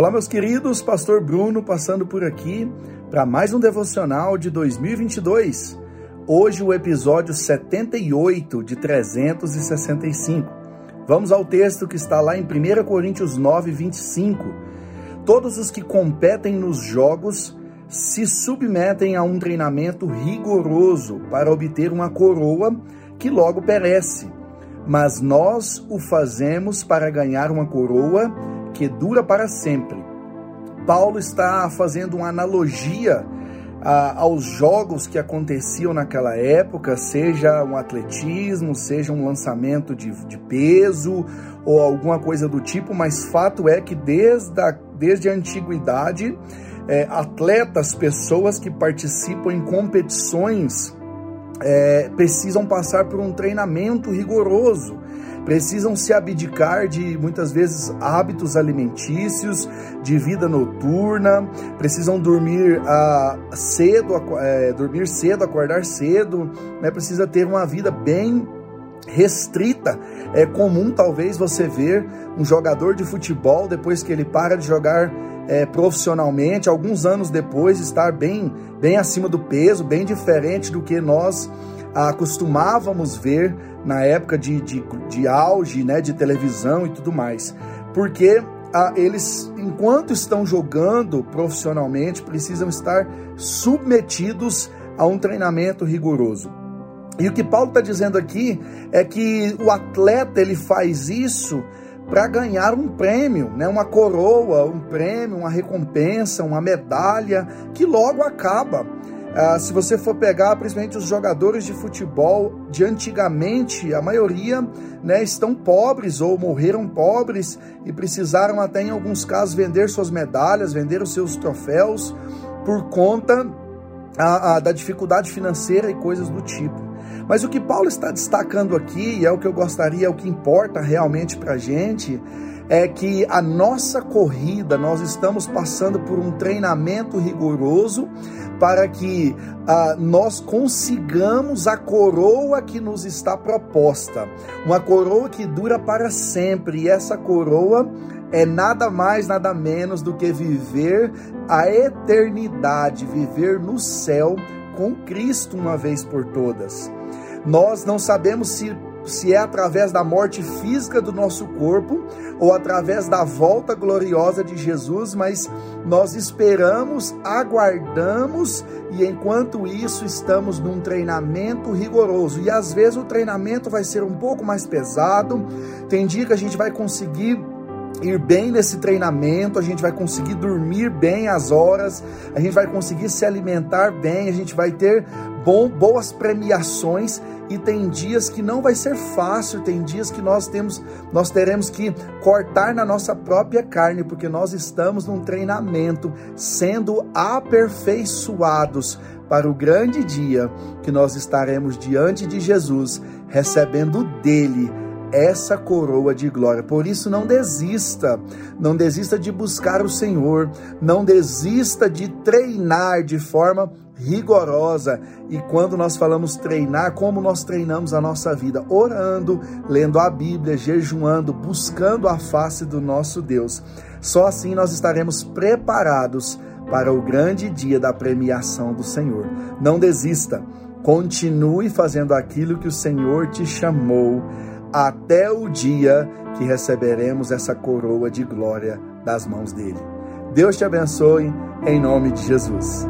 Olá, meus queridos, Pastor Bruno passando por aqui para mais um devocional de 2022. Hoje, o episódio 78 de 365. Vamos ao texto que está lá em 1 Coríntios 9, 25. Todos os que competem nos jogos se submetem a um treinamento rigoroso para obter uma coroa que logo perece, mas nós o fazemos para ganhar uma coroa que dura para sempre. Paulo está fazendo uma analogia a, aos jogos que aconteciam naquela época, seja um atletismo, seja um lançamento de, de peso ou alguma coisa do tipo, mas fato é que desde a, desde a antiguidade, é, atletas, pessoas que participam em competições, é, precisam passar por um treinamento rigoroso precisam se abdicar de muitas vezes hábitos alimentícios, de vida noturna, precisam dormir ah, cedo, é, dormir cedo, acordar cedo, né? precisa ter uma vida bem restrita. É comum talvez você ver um jogador de futebol depois que ele para de jogar é, profissionalmente, alguns anos depois estar bem, bem acima do peso, bem diferente do que nós acostumávamos ver na época de, de, de auge, né, de televisão e tudo mais. Porque ah, eles, enquanto estão jogando profissionalmente, precisam estar submetidos a um treinamento rigoroso. E o que Paulo está dizendo aqui é que o atleta ele faz isso para ganhar um prêmio, né? uma coroa, um prêmio, uma recompensa, uma medalha que logo acaba. Ah, se você for pegar principalmente os jogadores de futebol de antigamente, a maioria né, estão pobres ou morreram pobres e precisaram até em alguns casos vender suas medalhas, vender os seus troféus por conta a, a, da dificuldade financeira e coisas do tipo. Mas o que Paulo está destacando aqui, e é o que eu gostaria, é o que importa realmente para a gente, é que a nossa corrida, nós estamos passando por um treinamento rigoroso para que ah, nós consigamos a coroa que nos está proposta. Uma coroa que dura para sempre, e essa coroa é nada mais, nada menos do que viver a eternidade, viver no céu com Cristo uma vez por todas. Nós não sabemos se se é através da morte física do nosso corpo ou através da volta gloriosa de Jesus, mas nós esperamos, aguardamos e enquanto isso estamos num treinamento rigoroso. E às vezes o treinamento vai ser um pouco mais pesado, tem dia que a gente vai conseguir ir bem nesse treinamento, a gente vai conseguir dormir bem as horas, a gente vai conseguir se alimentar bem, a gente vai ter bom, boas premiações e tem dias que não vai ser fácil, tem dias que nós temos, nós teremos que cortar na nossa própria carne, porque nós estamos num treinamento, sendo aperfeiçoados para o grande dia que nós estaremos diante de Jesus, recebendo dele essa coroa de glória. Por isso, não desista, não desista de buscar o Senhor, não desista de treinar de forma rigorosa. E quando nós falamos treinar, como nós treinamos a nossa vida? Orando, lendo a Bíblia, jejuando, buscando a face do nosso Deus. Só assim nós estaremos preparados para o grande dia da premiação do Senhor. Não desista, continue fazendo aquilo que o Senhor te chamou até o dia que receberemos essa coroa de glória das mãos dele. Deus te abençoe, em nome de Jesus.